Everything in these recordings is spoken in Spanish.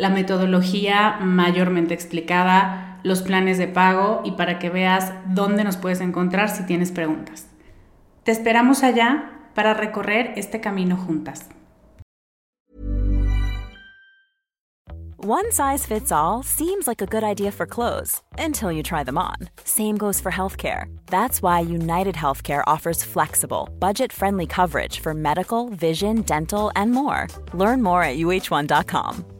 la metodología mayormente explicada, los planes de pago y para que veas dónde nos puedes encontrar si tienes preguntas. Te esperamos allá para recorrer este camino juntas. One size fits all seems like a good idea for clothes until you try them on. Same goes for healthcare. That's why United Healthcare offers flexible, budget friendly coverage for medical, vision, dental, and more. Learn more at uh1.com.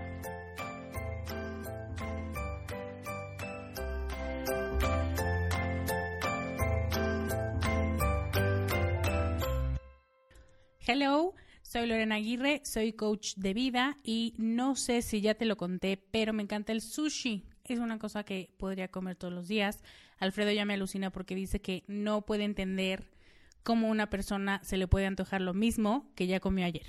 Soy Lorena Aguirre, soy coach de vida y no sé si ya te lo conté, pero me encanta el sushi. Es una cosa que podría comer todos los días. Alfredo ya me alucina porque dice que no puede entender cómo una persona se le puede antojar lo mismo que ya comió ayer.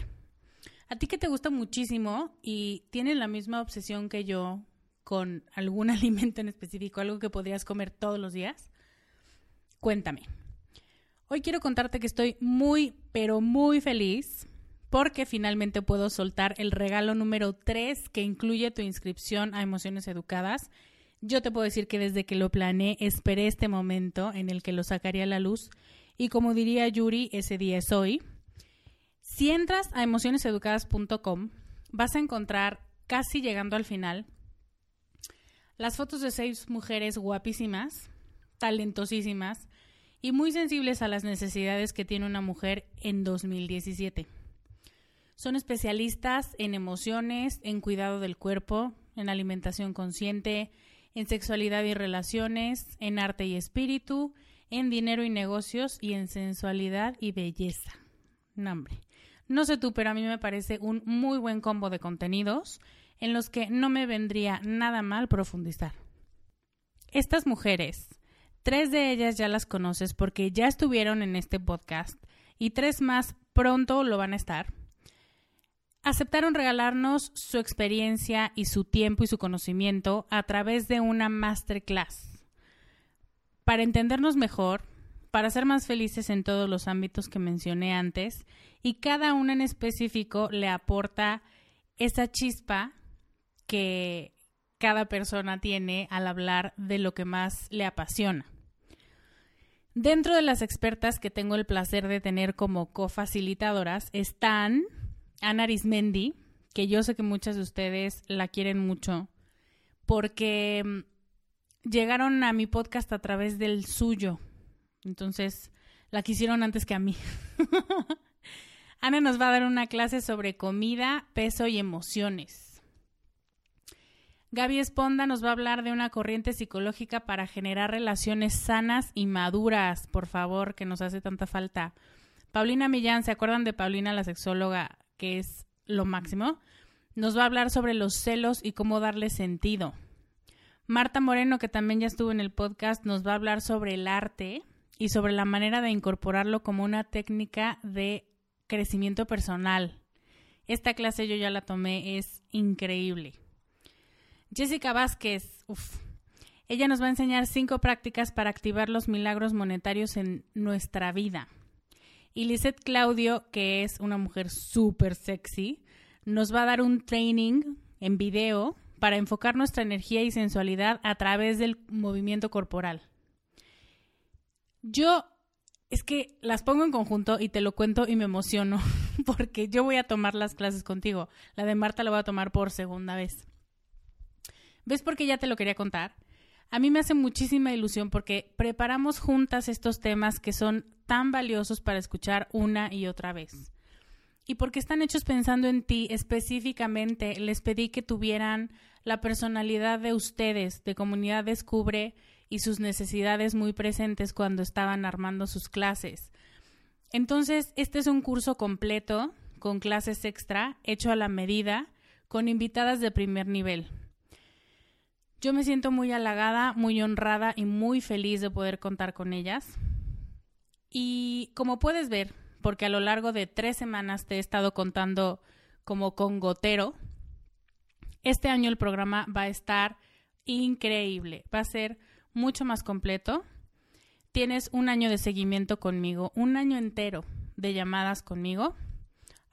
A ti que te gusta muchísimo y tienes la misma obsesión que yo con algún alimento en específico, algo que podrías comer todos los días, cuéntame. Hoy quiero contarte que estoy muy, pero muy feliz porque finalmente puedo soltar el regalo número 3 que incluye tu inscripción a Emociones Educadas. Yo te puedo decir que desde que lo planeé esperé este momento en el que lo sacaría a la luz y como diría Yuri, ese día es hoy. Si entras a emocioneseducadas.com vas a encontrar casi llegando al final las fotos de seis mujeres guapísimas, talentosísimas, y muy sensibles a las necesidades que tiene una mujer en 2017. Son especialistas en emociones, en cuidado del cuerpo, en alimentación consciente, en sexualidad y relaciones, en arte y espíritu, en dinero y negocios y en sensualidad y belleza. No, No sé tú, pero a mí me parece un muy buen combo de contenidos en los que no me vendría nada mal profundizar. Estas mujeres Tres de ellas ya las conoces porque ya estuvieron en este podcast y tres más pronto lo van a estar. Aceptaron regalarnos su experiencia y su tiempo y su conocimiento a través de una masterclass. Para entendernos mejor, para ser más felices en todos los ámbitos que mencioné antes, y cada una en específico le aporta esa chispa que cada persona tiene al hablar de lo que más le apasiona. Dentro de las expertas que tengo el placer de tener como cofacilitadoras están Ana Arismendi, que yo sé que muchas de ustedes la quieren mucho, porque mm, llegaron a mi podcast a través del suyo. Entonces, la quisieron antes que a mí. Ana nos va a dar una clase sobre comida, peso y emociones. Gaby Esponda nos va a hablar de una corriente psicológica para generar relaciones sanas y maduras, por favor, que nos hace tanta falta. Paulina Millán, ¿se acuerdan de Paulina, la sexóloga, que es lo máximo? Nos va a hablar sobre los celos y cómo darle sentido. Marta Moreno, que también ya estuvo en el podcast, nos va a hablar sobre el arte y sobre la manera de incorporarlo como una técnica de crecimiento personal. Esta clase yo ya la tomé, es increíble. Jessica Vázquez, uff. Ella nos va a enseñar cinco prácticas para activar los milagros monetarios en nuestra vida. Y Claudio, que es una mujer súper sexy, nos va a dar un training en video para enfocar nuestra energía y sensualidad a través del movimiento corporal. Yo es que las pongo en conjunto y te lo cuento y me emociono porque yo voy a tomar las clases contigo. La de Marta la voy a tomar por segunda vez. ¿Ves por qué ya te lo quería contar? A mí me hace muchísima ilusión porque preparamos juntas estos temas que son tan valiosos para escuchar una y otra vez. Y porque están hechos pensando en ti específicamente, les pedí que tuvieran la personalidad de ustedes, de Comunidad Descubre, y sus necesidades muy presentes cuando estaban armando sus clases. Entonces, este es un curso completo, con clases extra, hecho a la medida, con invitadas de primer nivel. Yo me siento muy halagada, muy honrada y muy feliz de poder contar con ellas. Y como puedes ver, porque a lo largo de tres semanas te he estado contando como con gotero, este año el programa va a estar increíble, va a ser mucho más completo. Tienes un año de seguimiento conmigo, un año entero de llamadas conmigo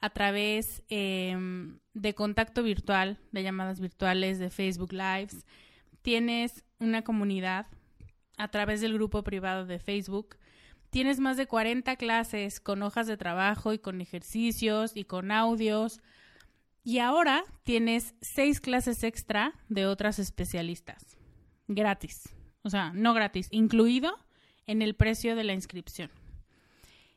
a través em, de contacto virtual, de llamadas virtuales, de Facebook Lives, tienes una comunidad a través del grupo privado de Facebook. Tienes más de 40 clases con hojas de trabajo y con ejercicios y con audios. Y ahora tienes seis clases extra de otras especialistas. Gratis. O sea, no gratis, incluido en el precio de la inscripción.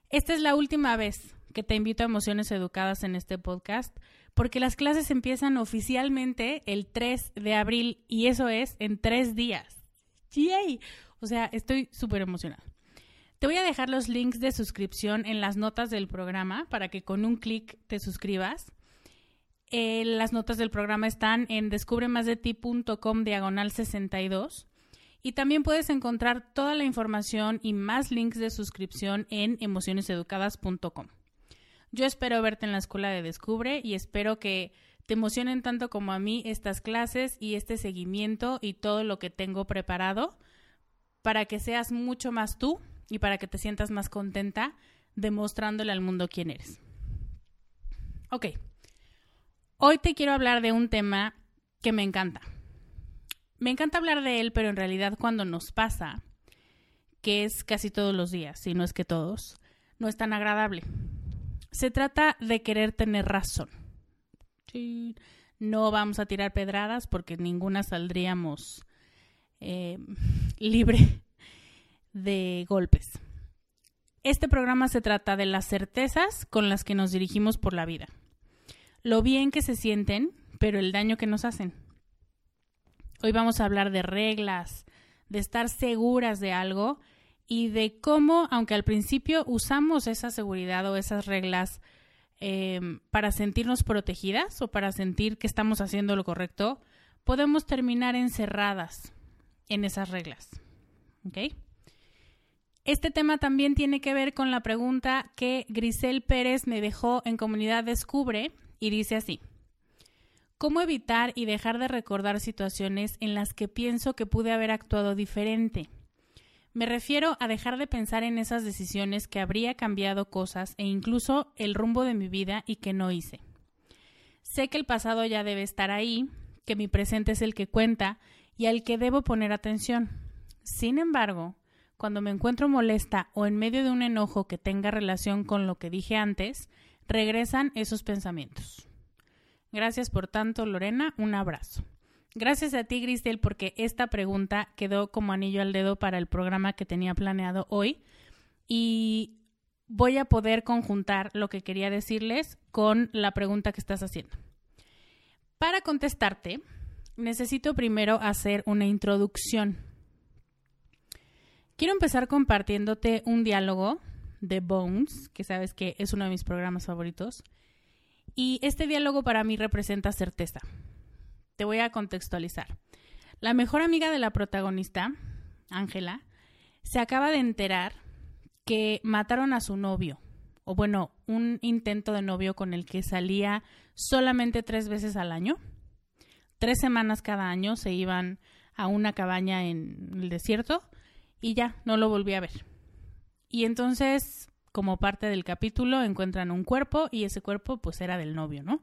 Esta es la última vez que te invito a Emociones Educadas en este podcast porque las clases empiezan oficialmente el 3 de abril y eso es en tres días. ¡Yay! O sea, estoy súper emocionada. Te voy a dejar los links de suscripción en las notas del programa para que con un clic te suscribas. Eh, las notas del programa están en descubremasdeti.com diagonal 62. Y también puedes encontrar toda la información y más links de suscripción en emocioneseducadas.com. Yo espero verte en la escuela de Descubre y espero que te emocionen tanto como a mí estas clases y este seguimiento y todo lo que tengo preparado para que seas mucho más tú y para que te sientas más contenta demostrándole al mundo quién eres. Ok, hoy te quiero hablar de un tema que me encanta. Me encanta hablar de él, pero en realidad cuando nos pasa, que es casi todos los días, si no es que todos, no es tan agradable. Se trata de querer tener razón. No vamos a tirar pedradas porque ninguna saldríamos eh, libre de golpes. Este programa se trata de las certezas con las que nos dirigimos por la vida. Lo bien que se sienten, pero el daño que nos hacen. Hoy vamos a hablar de reglas, de estar seguras de algo y de cómo, aunque al principio usamos esa seguridad o esas reglas em, para sentirnos protegidas o para sentir que estamos haciendo lo correcto, podemos terminar encerradas en esas reglas. Este tema también tiene que ver con la pregunta que Grisel Pérez me dejó en Comunidad Descubre y dice así. ¿Cómo evitar y dejar de recordar situaciones en las que pienso que pude haber actuado diferente? Me refiero a dejar de pensar en esas decisiones que habría cambiado cosas e incluso el rumbo de mi vida y que no hice. Sé que el pasado ya debe estar ahí, que mi presente es el que cuenta y al que debo poner atención. Sin embargo, cuando me encuentro molesta o en medio de un enojo que tenga relación con lo que dije antes, regresan esos pensamientos. Gracias por tanto, Lorena. Un abrazo. Gracias a ti, Grisel, porque esta pregunta quedó como anillo al dedo para el programa que tenía planeado hoy y voy a poder conjuntar lo que quería decirles con la pregunta que estás haciendo. Para contestarte, necesito primero hacer una introducción. Quiero empezar compartiéndote un diálogo de Bones, que sabes que es uno de mis programas favoritos. Y este diálogo para mí representa certeza. Te voy a contextualizar. La mejor amiga de la protagonista, Ángela, se acaba de enterar que mataron a su novio, o bueno, un intento de novio con el que salía solamente tres veces al año. Tres semanas cada año se iban a una cabaña en el desierto y ya, no lo volví a ver. Y entonces, como parte del capítulo, encuentran un cuerpo y ese cuerpo pues era del novio, ¿no?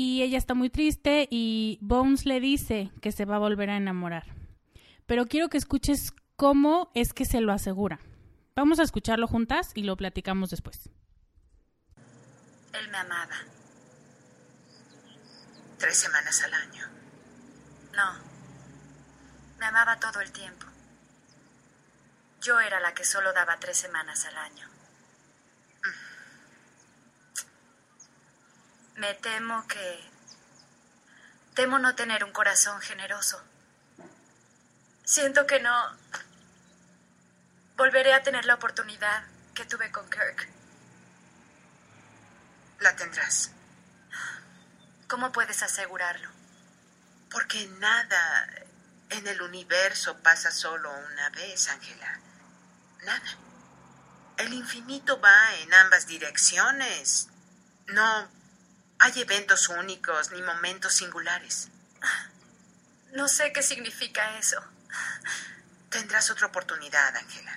Y ella está muy triste y Bones le dice que se va a volver a enamorar. Pero quiero que escuches cómo es que se lo asegura. Vamos a escucharlo juntas y lo platicamos después. Él me amaba. Tres semanas al año. No. Me amaba todo el tiempo. Yo era la que solo daba tres semanas al año. Me temo que... Temo no tener un corazón generoso. Siento que no... Volveré a tener la oportunidad que tuve con Kirk. La tendrás. ¿Cómo puedes asegurarlo? Porque nada en el universo pasa solo una vez, Ángela. Nada. El infinito va en ambas direcciones. No hay eventos únicos ni momentos singulares. No sé qué significa eso. Tendrás otra oportunidad, Ángela.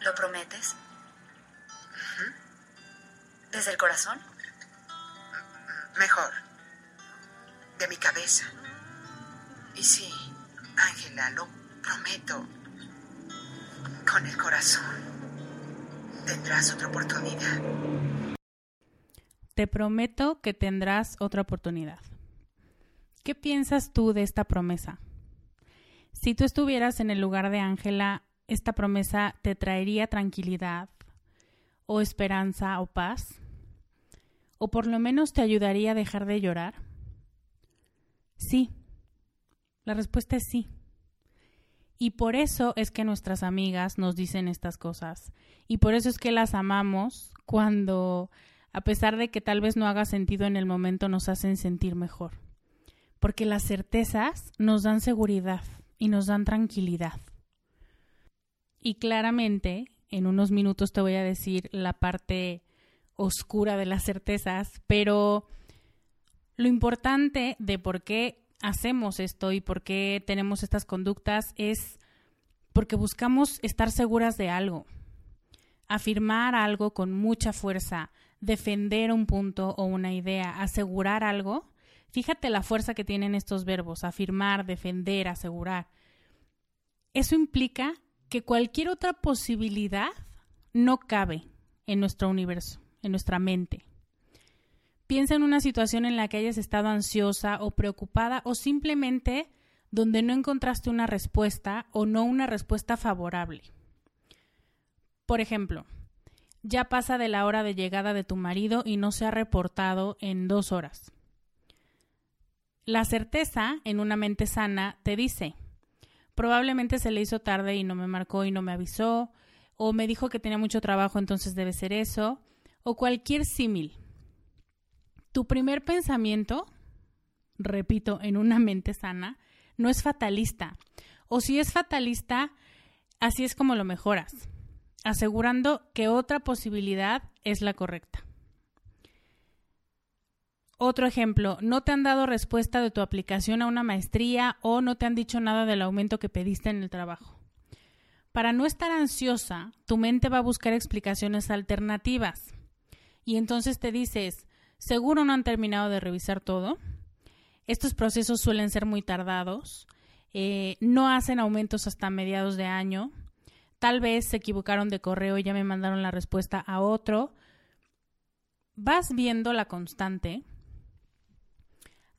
¿Lo prometes? ¿Desde el corazón? Mejor. De mi cabeza. Y sí, Ángela, lo prometo. Con el corazón. Tendrás otra oportunidad. Te prometo que tendrás otra oportunidad. ¿Qué piensas tú de esta promesa? Si tú estuvieras en el lugar de Ángela, ¿esta promesa te traería tranquilidad o esperanza o paz? ¿O por lo menos te ayudaría a dejar de llorar? Sí. La respuesta es sí. Y por eso es que nuestras amigas nos dicen estas cosas. Y por eso es que las amamos cuando, a pesar de que tal vez no haga sentido en el momento, nos hacen sentir mejor. Porque las certezas nos dan seguridad y nos dan tranquilidad. Y claramente, en unos minutos te voy a decir la parte oscura de las certezas, pero lo importante de por qué hacemos esto y por qué tenemos estas conductas es porque buscamos estar seguras de algo, afirmar algo con mucha fuerza, defender un punto o una idea, asegurar algo. Fíjate la fuerza que tienen estos verbos, afirmar, defender, asegurar. Eso implica que cualquier otra posibilidad no cabe en nuestro universo, en nuestra mente. Piensa en una situación en la que hayas estado ansiosa o preocupada o simplemente donde no encontraste una respuesta o no una respuesta favorable. Por ejemplo, ya pasa de la hora de llegada de tu marido y no se ha reportado en dos horas. La certeza en una mente sana te dice, probablemente se le hizo tarde y no me marcó y no me avisó, o me dijo que tenía mucho trabajo, entonces debe ser eso, o cualquier símil. Tu primer pensamiento, repito, en una mente sana, no es fatalista. O si es fatalista, así es como lo mejoras, asegurando que otra posibilidad es la correcta. Otro ejemplo, no te han dado respuesta de tu aplicación a una maestría o no te han dicho nada del aumento que pediste en el trabajo. Para no estar ansiosa, tu mente va a buscar explicaciones alternativas. Y entonces te dices, Seguro no han terminado de revisar todo. Estos procesos suelen ser muy tardados. Eh, no hacen aumentos hasta mediados de año. Tal vez se equivocaron de correo y ya me mandaron la respuesta a otro. Vas viendo la constante.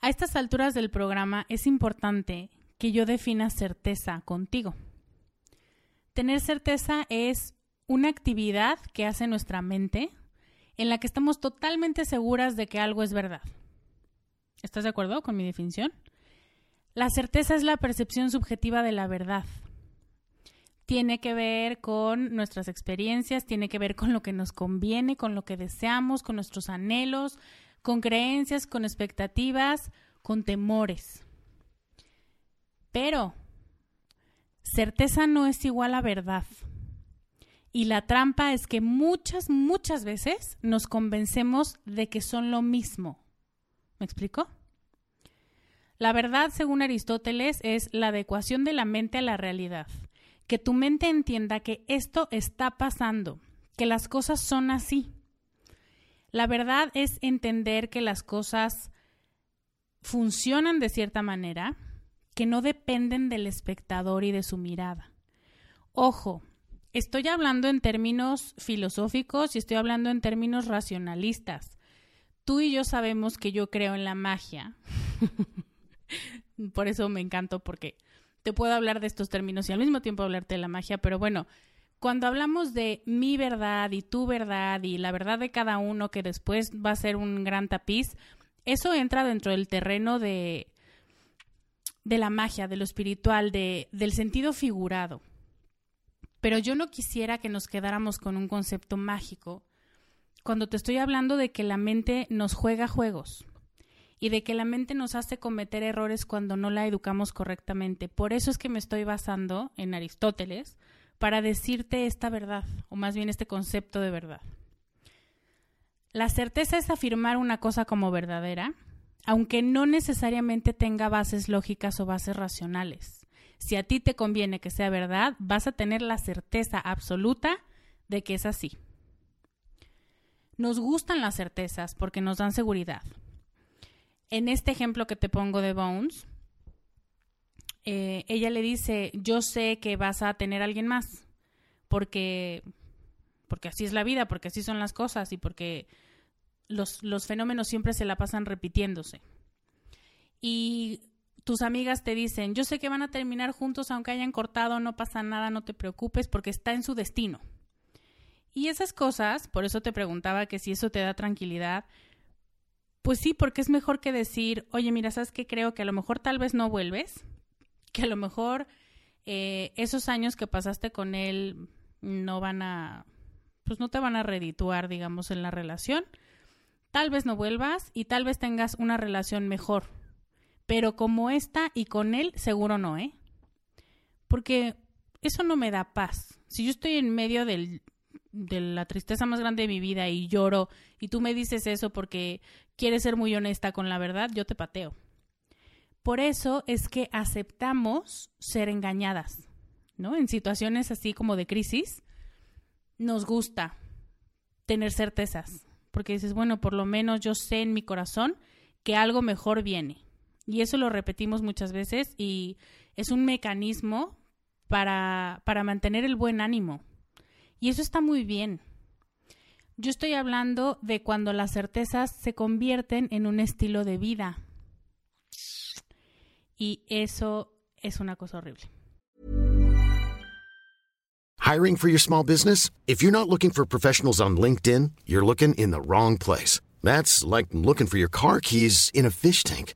A estas alturas del programa es importante que yo defina certeza contigo. Tener certeza es una actividad que hace nuestra mente en la que estamos totalmente seguras de que algo es verdad. ¿Estás de acuerdo con mi definición? La certeza es la percepción subjetiva de la verdad. Tiene que ver con nuestras experiencias, tiene que ver con lo que nos conviene, con lo que deseamos, con nuestros anhelos, con creencias, con expectativas, con temores. Pero certeza no es igual a verdad. Y la trampa es que muchas, muchas veces nos convencemos de que son lo mismo. ¿Me explico? La verdad, según Aristóteles, es la adecuación de la mente a la realidad. Que tu mente entienda que esto está pasando, que las cosas son así. La verdad es entender que las cosas funcionan de cierta manera, que no dependen del espectador y de su mirada. Ojo, estoy hablando en términos filosóficos y estoy hablando en términos racionalistas. Tú y yo sabemos que yo creo en la magia. Por eso me encantó porque te puedo hablar de estos términos y al mismo tiempo hablarte de la magia, pero bueno, cuando hablamos de mi verdad y tu verdad y la verdad de cada uno que después va a ser un gran tapiz, eso entra dentro del terreno de de la magia, de lo espiritual, de, del sentido figurado. Pero yo no quisiera que nos quedáramos con un concepto mágico cuando te estoy hablando de que la mente nos juega juegos y de que la mente nos hace cometer errores cuando no la educamos correctamente. Por eso es que me estoy basando en Aristóteles para decirte esta verdad, o más bien este concepto de verdad. La certeza es afirmar una cosa como verdadera, aunque no necesariamente tenga bases lógicas o bases racionales. Si a ti te conviene que sea verdad, vas a tener la certeza absoluta de que es así. Nos gustan las certezas porque nos dan seguridad. En este ejemplo que te pongo de Bones, eh, ella le dice, yo sé que vas a tener a alguien más, porque, porque así es la vida, porque así son las cosas y porque los, fenómenos siempre se la pasan repitiéndose. Y tus amigas te dicen, yo sé que van a terminar juntos aunque hayan cortado, no pasa nada, no te preocupes porque está en su destino. Y esas cosas, por eso te preguntaba que si eso te da tranquilidad, pues sí, porque es mejor que decir, oye, mira, ¿sabes qué? Creo que a lo mejor tal vez no vuelves, que a lo mejor eh, esos años que pasaste con él no van a, pues no te van a redituar, digamos, en la relación tal vez no vuelvas y tal vez tengas una relación mejor. Pero como esta y con él, seguro no, ¿eh? Porque eso no me da paz. Si yo estoy en medio del, de la tristeza más grande de mi vida y lloro y tú me dices eso porque quieres ser muy honesta con la verdad, yo te pateo. Por eso es que aceptamos ser engañadas, ¿no? En situaciones así como de crisis, nos gusta tener certezas, porque dices, bueno, por lo menos yo sé en mi corazón que algo mejor viene. Y eso lo repetimos muchas veces y es un mecanismo para, para mantener el buen ánimo. Y eso está muy bien. Yo estoy hablando de cuando las certezas se convierten en un estilo de vida. Y eso es una cosa horrible. Hiring for your small business? If you're not looking for professionals on LinkedIn, you're looking in the wrong place. That's like looking for your car keys in a fish tank.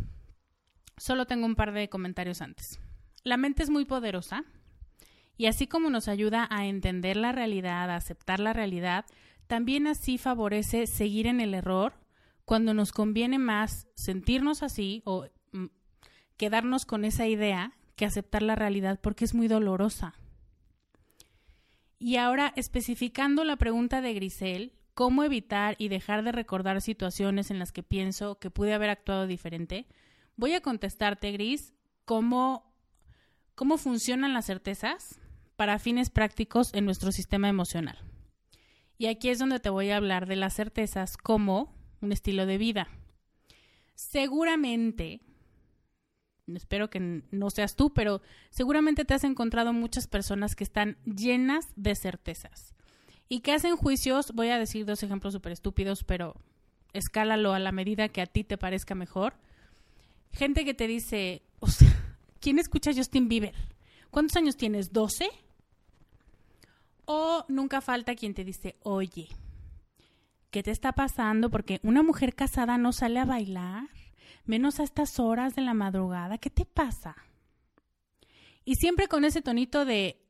Solo tengo un par de comentarios antes. La mente es muy poderosa y así como nos ayuda a entender la realidad, a aceptar la realidad, también así favorece seguir en el error cuando nos conviene más sentirnos así o mm, quedarnos con esa idea que aceptar la realidad porque es muy dolorosa. Y ahora, especificando la pregunta de Grisel, cómo evitar y dejar de recordar situaciones en las que pienso que pude haber actuado diferente, voy a contestarte, Gris, cómo, cómo funcionan las certezas para fines prácticos en nuestro sistema emocional. Y aquí es donde te voy a hablar de las certezas como un estilo de vida. Seguramente, espero que no seas tú, pero seguramente te has encontrado muchas personas que están llenas de certezas y que hacen juicios, voy a decir dos ejemplos súper estúpidos, pero escálalo a la medida que a ti te parezca mejor. Gente que te dice, o sea, ¿quién escucha Justin Bieber? ¿Cuántos años tienes? ¿12? O nunca falta quien te dice, oye, ¿qué te está pasando? Porque una mujer casada no sale a bailar, menos a estas horas de la madrugada. ¿Qué te pasa? Y siempre con ese tonito de,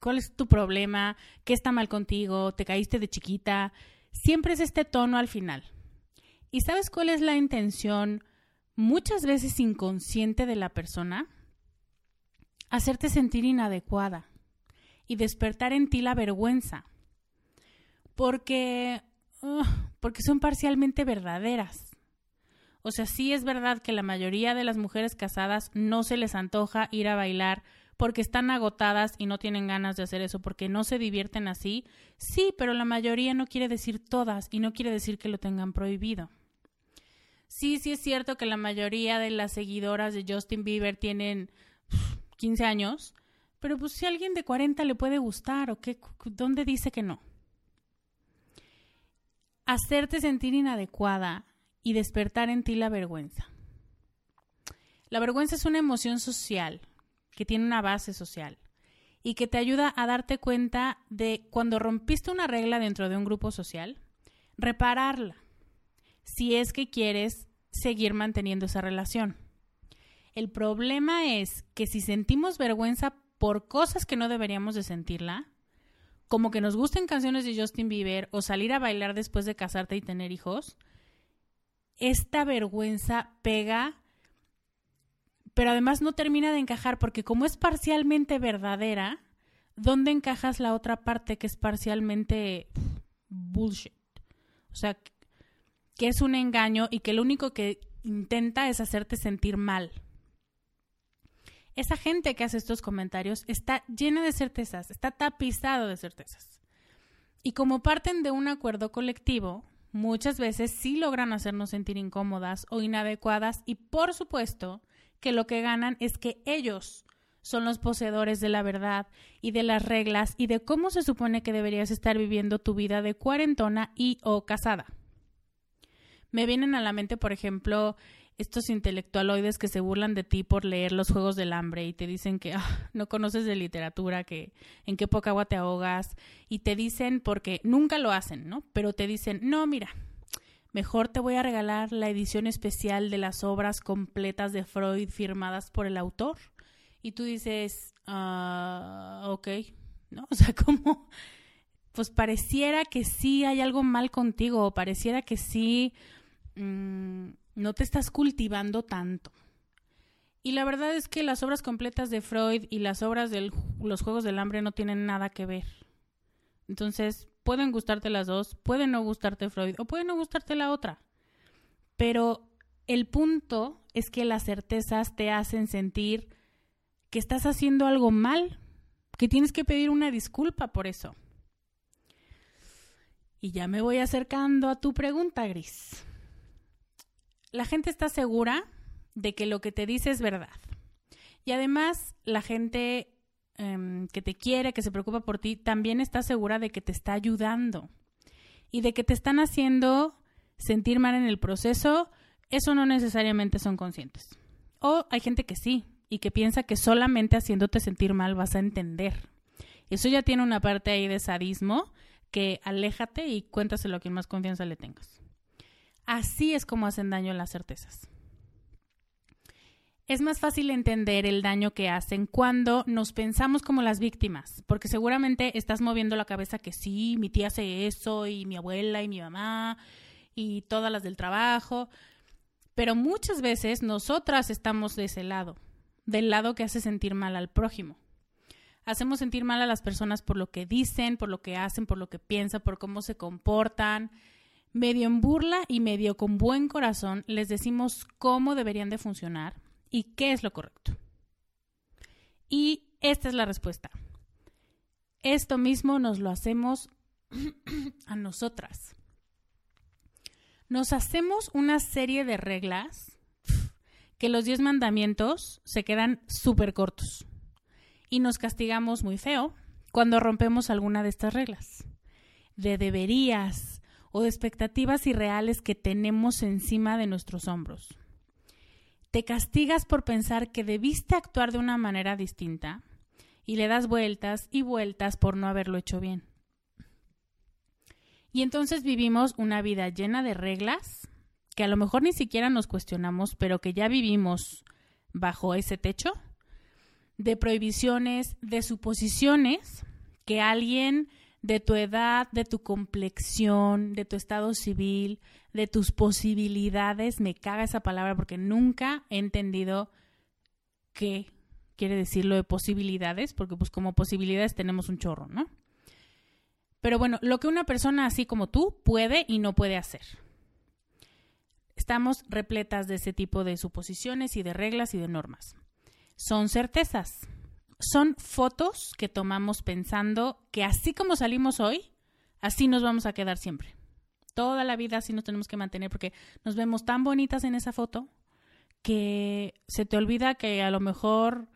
¿cuál es tu problema? ¿Qué está mal contigo? ¿Te caíste de chiquita? Siempre es este tono al final. ¿Y sabes cuál es la intención muchas veces inconsciente de la persona? Hacerte sentir inadecuada y despertar en ti la vergüenza. Porque, porque son parcialmente verdaderas. O sea, sí es verdad que la mayoría de las mujeres casadas no se les antoja ir a bailar porque están agotadas y no tienen ganas de hacer eso, porque no se divierten así. Sí, pero la mayoría no quiere decir todas y no quiere decir que lo tengan prohibido. Sí, sí es cierto que la mayoría de las seguidoras de Justin Bieber tienen 15 años, pero pues si a alguien de 40 le puede gustar o qué, ¿dónde dice que no? Hacerte sentir inadecuada y despertar en ti la vergüenza. La vergüenza es una emoción social que tiene una base social y que te ayuda a darte cuenta de cuando rompiste una regla dentro de un grupo social, repararla, si es que quieres seguir manteniendo esa relación. El problema es que si sentimos vergüenza por cosas que no deberíamos de sentirla, como que nos gusten canciones de Justin Bieber o salir a bailar después de casarte y tener hijos, esta vergüenza pega pero además no termina de encajar porque como es parcialmente verdadera, ¿dónde encajas la otra parte que es parcialmente bullshit? O sea, que es un engaño y que lo único que intenta es hacerte sentir mal. Esa gente que hace estos comentarios está llena de certezas, está tapizado de certezas. Y como parten de un acuerdo colectivo, muchas veces sí logran hacernos sentir incómodas o inadecuadas y por supuesto que lo que ganan es que ellos son los poseedores de la verdad y de las reglas y de cómo se supone que deberías estar viviendo tu vida de cuarentona y o casada. Me vienen a la mente, por ejemplo, estos intelectualoides que se burlan de ti por leer los Juegos del Hambre y te dicen que ah, no conoces de literatura, que en qué poca agua te ahogas y te dicen porque nunca lo hacen, ¿no? Pero te dicen, "No, mira, Mejor te voy a regalar la edición especial de las obras completas de Freud firmadas por el autor. Y tú dices, ah, ok, ¿no? O sea, como, pues pareciera que sí hay algo mal contigo, o pareciera que sí mm, no te estás cultivando tanto. Y la verdad es que las obras completas de Freud y las obras de los Juegos del Hambre no tienen nada que ver. Entonces, pueden gustarte las dos, pueden no gustarte Freud o puede no gustarte la otra. Pero el punto es que las certezas te hacen sentir que estás haciendo algo mal, que tienes que pedir una disculpa por eso. Y ya me voy acercando a tu pregunta, Gris. La gente está segura de que lo que te dice es verdad. Y además, la gente Em, que te quiere, que se preocupa por ti, también está segura de que te está ayudando y de que te están haciendo sentir mal en el proceso, eso no necesariamente son conscientes. O hay gente que sí y que piensa que solamente haciéndote sentir mal vas a entender. Eso ya tiene una parte ahí de sadismo que aléjate y cuéntaselo a quien más confianza le tengas. Así es como hacen daño las certezas es más fácil entender el daño que hacen cuando nos pensamos como las víctimas, porque seguramente estás moviendo la cabeza que sí, mi tía hace eso y mi abuela y mi mamá y todas las del trabajo, pero muchas veces nosotras estamos de ese lado, del lado que hace sentir mal al prójimo. Hacemos sentir mal a las personas por lo que dicen, por lo que hacen, por lo que piensan, por cómo se comportan. Medio en burla y medio con buen corazón les decimos cómo deberían de funcionar y qué es lo correcto. Y esta es la respuesta. Esto mismo nos lo hacemos a nosotras. Nos hacemos una serie de reglas que los diez mandamientos se quedan súper cortos y nos castigamos muy feo cuando rompemos alguna de estas reglas, de deberías o de expectativas irreales que tenemos encima de nuestros hombros. Te castigas por pensar que debiste actuar de una manera distinta y le das vueltas y vueltas por no haberlo hecho bien. Y entonces vivimos una vida llena de reglas que a lo mejor ni siquiera nos cuestionamos, pero que ya vivimos bajo ese techo, de prohibiciones, de suposiciones que alguien de tu edad, de tu complexión, de tu estado civil, de tus posibilidades, me caga esa palabra porque nunca he entendido qué quiere decir lo de posibilidades, porque pues como posibilidades tenemos un chorro, ¿no? Pero bueno, lo que una persona así como tú puede y no puede hacer. Estamos repletas de ese tipo de suposiciones y de reglas y de normas. Son certezas. Son fotos que tomamos pensando que así como salimos hoy, así nos vamos a quedar siempre. Toda la vida así nos tenemos que mantener porque nos vemos tan bonitas en esa foto que se te olvida que a lo mejor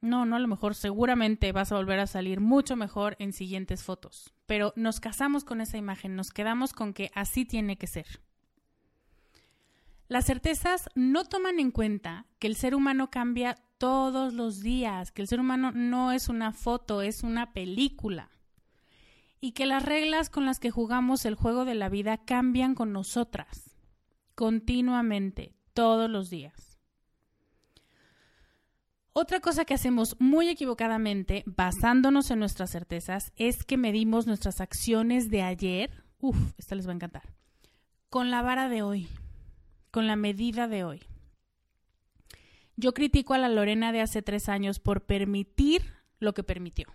no, no a lo mejor, seguramente vas a volver a salir mucho mejor en siguientes fotos. Pero nos casamos con esa imagen, nos quedamos con que así tiene que ser. Las certezas no toman en cuenta que el ser humano cambia todos los días, que el ser humano no es una foto, es una película. Y que las reglas con las que jugamos el juego de la vida cambian con nosotras, continuamente, todos los días. Otra cosa que hacemos muy equivocadamente, basándonos en nuestras certezas, es que medimos nuestras acciones de ayer, uf, esta les va a encantar, con la vara de hoy, con la medida de hoy. Yo critico a la Lorena de hace tres años por permitir lo que permitió.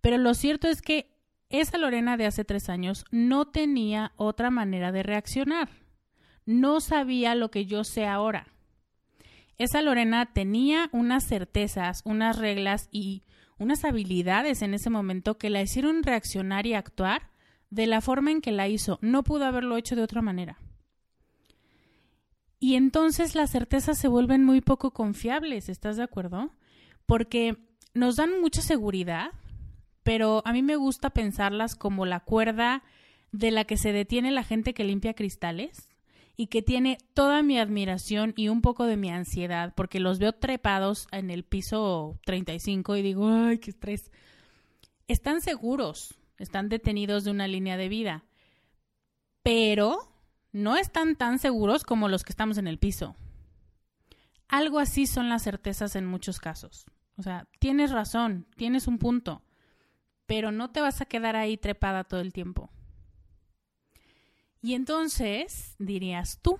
Pero lo cierto es que esa Lorena de hace tres años no tenía otra manera de reaccionar. No sabía lo que yo sé ahora esa Lorena tenía unas certezas, unas reglas y unas habilidades en ese momento que la hicieron reaccionar y actuar de la forma en que la hizo. No pudo haberlo hecho de otra manera. Y entonces las certezas se vuelven muy poco confiables, ¿estás de acuerdo? Porque nos dan mucha seguridad, pero a mí me gusta pensarlas como la cuerda de la que se detiene la gente que limpia cristales y que tiene toda mi admiración y un poco de mi ansiedad, porque los veo trepados en el piso 35 y digo, ay, qué estrés. Están seguros, están detenidos de una línea de vida, pero no están tan seguros como los que estamos en el piso. Algo así son las certezas en muchos casos. O sea, tienes razón, tienes un punto, pero no te vas a quedar ahí trepada todo el tiempo. Y entonces dirías tú,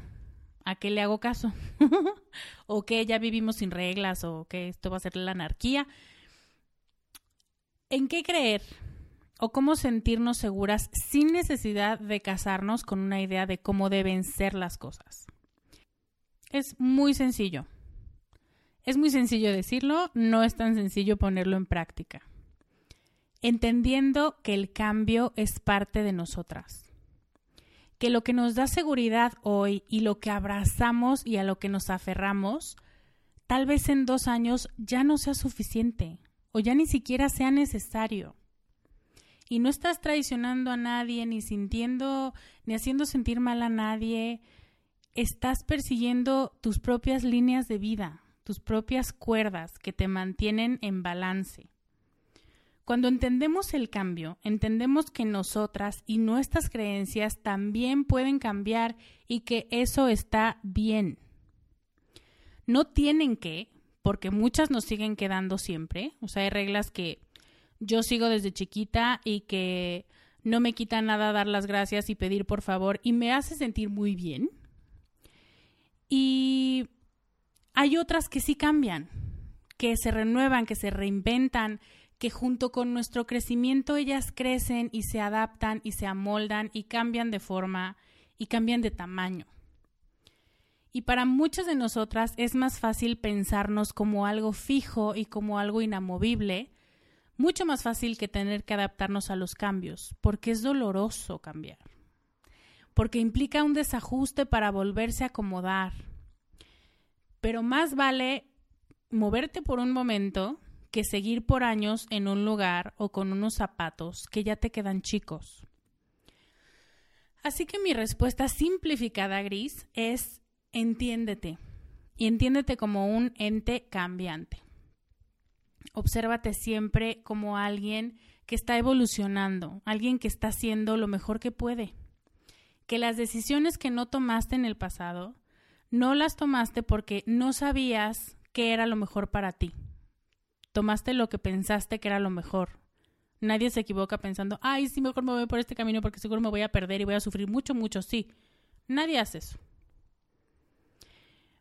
¿a qué le hago caso? o que ya vivimos sin reglas o que esto va a ser la anarquía. ¿En qué creer o cómo sentirnos seguras sin necesidad de casarnos con una idea de cómo deben ser las cosas? Es muy sencillo. Es muy sencillo decirlo, no es tan sencillo ponerlo en práctica. Entendiendo que el cambio es parte de nosotras que lo que nos da seguridad hoy y lo que abrazamos y a lo que nos aferramos, tal vez en dos años ya no sea suficiente o ya ni siquiera sea necesario. Y no estás traicionando a nadie, ni sintiendo, ni haciendo sentir mal a nadie. Estás persiguiendo tus propias líneas de vida, tus propias cuerdas que te mantienen en balance. Cuando entendemos el cambio, entendemos que nosotras y nuestras creencias también pueden cambiar y que eso está bien. No tienen que, porque muchas nos siguen quedando siempre. O sea, hay reglas que yo sigo desde chiquita y que no me quita nada dar las gracias y pedir por favor y me hace sentir muy bien. Y hay otras que sí cambian, que se renuevan, que se reinventan, que junto con nuestro crecimiento ellas crecen y se adaptan y se amoldan y cambian de forma y cambian de tamaño. Y para muchas de nosotras es más fácil pensarnos como algo fijo y como algo inamovible, mucho más fácil que tener que adaptarnos a los cambios, porque es doloroso cambiar, porque implica un desajuste para volverse a acomodar. pero más vale moverte por un momento que seguir por años en un lugar o con unos zapatos que ya te quedan chicos. Así que mi respuesta simplificada, Gris, es entiéndete y entiéndete como un ente cambiante. Obsérvate siempre como alguien que está evolucionando, alguien que está haciendo lo mejor que puede. Que las decisiones que no tomaste en el pasado, no las tomaste porque no sabías qué era lo mejor para ti. Tomaste lo que pensaste que era lo mejor. Nadie se equivoca pensando, ay, sí, mejor me voy por este camino porque seguro me voy a perder y voy a sufrir mucho, mucho. Sí, nadie hace eso.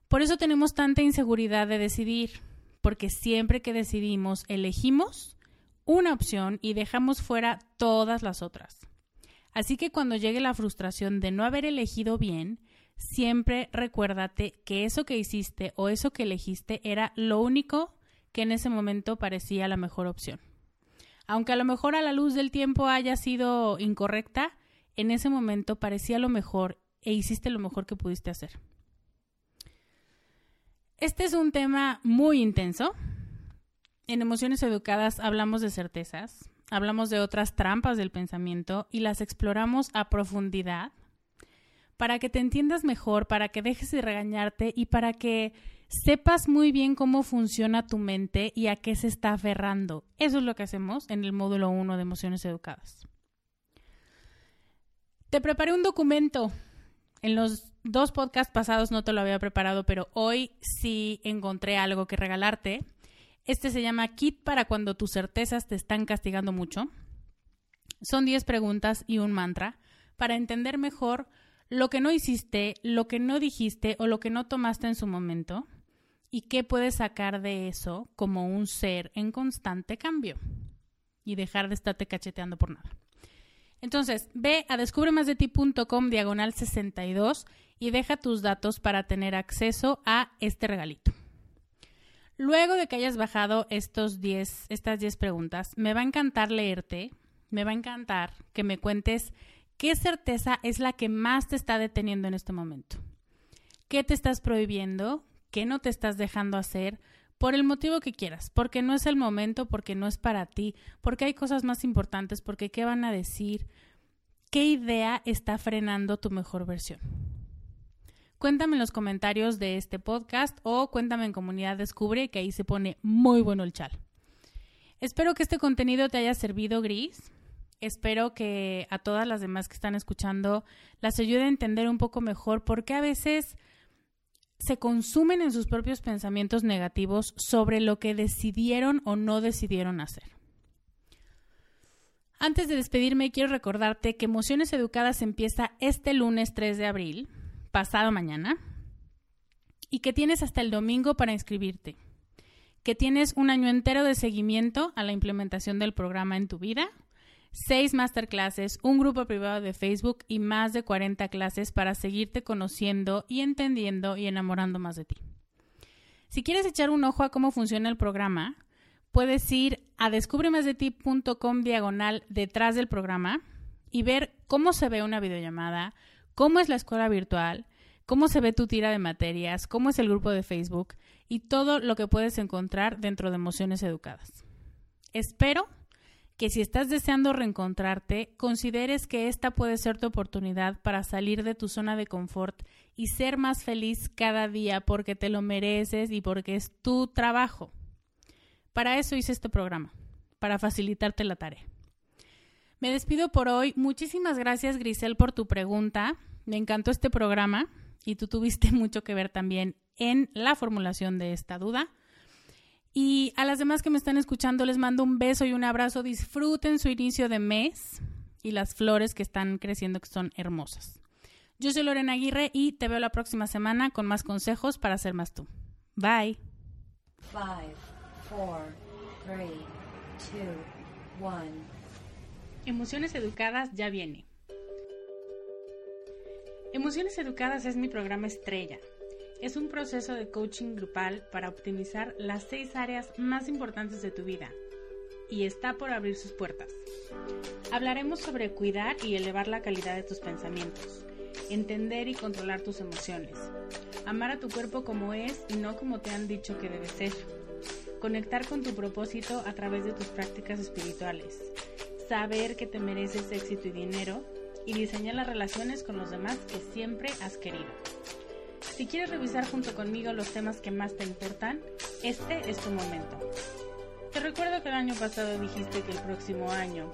Por eso tenemos tanta inseguridad de decidir, porque siempre que decidimos, elegimos una opción y dejamos fuera todas las otras. Así que cuando llegue la frustración de no haber elegido bien, siempre recuérdate que eso que hiciste o eso que elegiste era lo único que en ese momento parecía la mejor opción. Aunque a lo mejor a la luz del tiempo haya sido incorrecta, en ese momento parecía lo mejor e hiciste lo mejor que pudiste hacer. Este es un tema muy intenso. En Emociones Educadas hablamos de certezas, hablamos de otras trampas del pensamiento y las exploramos a profundidad para que te entiendas mejor, para que dejes de regañarte y para que sepas muy bien cómo funciona tu mente y a qué se está aferrando. Eso es lo que hacemos en el módulo 1 de Emociones Educadas. Te preparé un documento en los dos podcasts pasados no te lo había preparado, pero hoy sí encontré algo que regalarte. Este se llama Kit para cuando tus certezas te están castigando mucho. Son 10 preguntas y un mantra para entender mejor lo que no hiciste, lo que no dijiste o lo que no tomaste en su momento y qué puedes sacar de eso como un ser en constante cambio y dejar de estarte cacheteando por nada. Entonces, ve a descubremasdeti.com diagonal 62 y deja tus datos para tener acceso a este regalito. Luego de que hayas bajado estos 10, estas 10 preguntas, me va a encantar leerte, me va a encantar que me cuentes qué certeza es la que más te está deteniendo en este momento. ¿Qué te estás prohibiendo? ¿Qué no te estás dejando hacer? Por el motivo que quieras, porque no es el momento, porque no es para ti, porque hay cosas más importantes, porque qué van a decir, qué idea está frenando tu mejor versión. Cuéntame en los comentarios de este podcast o cuéntame en Comunidad Descubre, que ahí se pone muy bueno el chal. Espero que este contenido te haya servido, Gris. Espero que a todas las demás que están escuchando las ayude a entender un poco mejor por qué a veces se consumen en sus propios pensamientos negativos sobre lo que decidieron o no decidieron hacer. Antes de despedirme, quiero recordarte que Emociones Educadas empieza este lunes 3 de abril pasado mañana y que tienes hasta el domingo para inscribirte, que tienes un año entero de seguimiento a la implementación del programa en tu vida, seis masterclasses, un grupo privado de Facebook y más de 40 clases para seguirte conociendo y entendiendo y enamorando más de ti. Si quieres echar un ojo a cómo funciona el programa, puedes ir a descubremasdeti.com diagonal detrás del programa y ver cómo se ve una videollamada, cómo es la escuela virtual, cómo se ve tu tira de materias, cómo es el grupo de Facebook y todo lo que puedes encontrar dentro de Emociones Educadas. Espero que si estás deseando reencontrarte, consideres que esta puede ser tu oportunidad para salir de tu zona de confort y ser más feliz cada día porque te lo mereces y porque es tu trabajo. Para eso hice este programa, para facilitarte la tarea. Me despido por hoy. Muchísimas gracias, Grisel, por tu pregunta. Me encantó este programa y tú tuviste mucho que ver también en la formulación de esta duda. Y a las demás que me están escuchando les mando un beso y un abrazo. Disfruten su inicio de mes y las flores que están creciendo que son hermosas. Yo soy Lorena Aguirre y te veo la próxima semana con más consejos para ser más tú. Bye. Five, four, three, two, one. Emociones Educadas ya viene. Emociones Educadas es mi programa estrella. Es un proceso de coaching grupal para optimizar las seis áreas más importantes de tu vida y está por abrir sus puertas. Hablaremos sobre cuidar y elevar la calidad de tus pensamientos, entender y controlar tus emociones, Amar a tu cuerpo como es y no como te han dicho que debe ser. Conectar con tu propósito a través de tus prácticas espirituales. Saber que te mereces éxito y dinero. Y diseñar las relaciones con los demás que siempre has querido. Si quieres revisar junto conmigo los temas que más te importan, este es tu momento. Te recuerdo que el año pasado dijiste que el próximo año,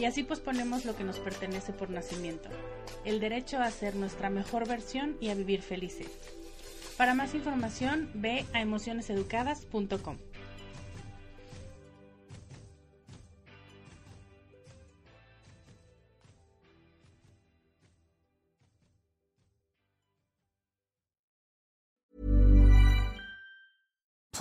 y así posponemos lo que nos pertenece por nacimiento, el derecho a ser nuestra mejor versión y a vivir felices. Para más información, ve a emocioneseducadas.com.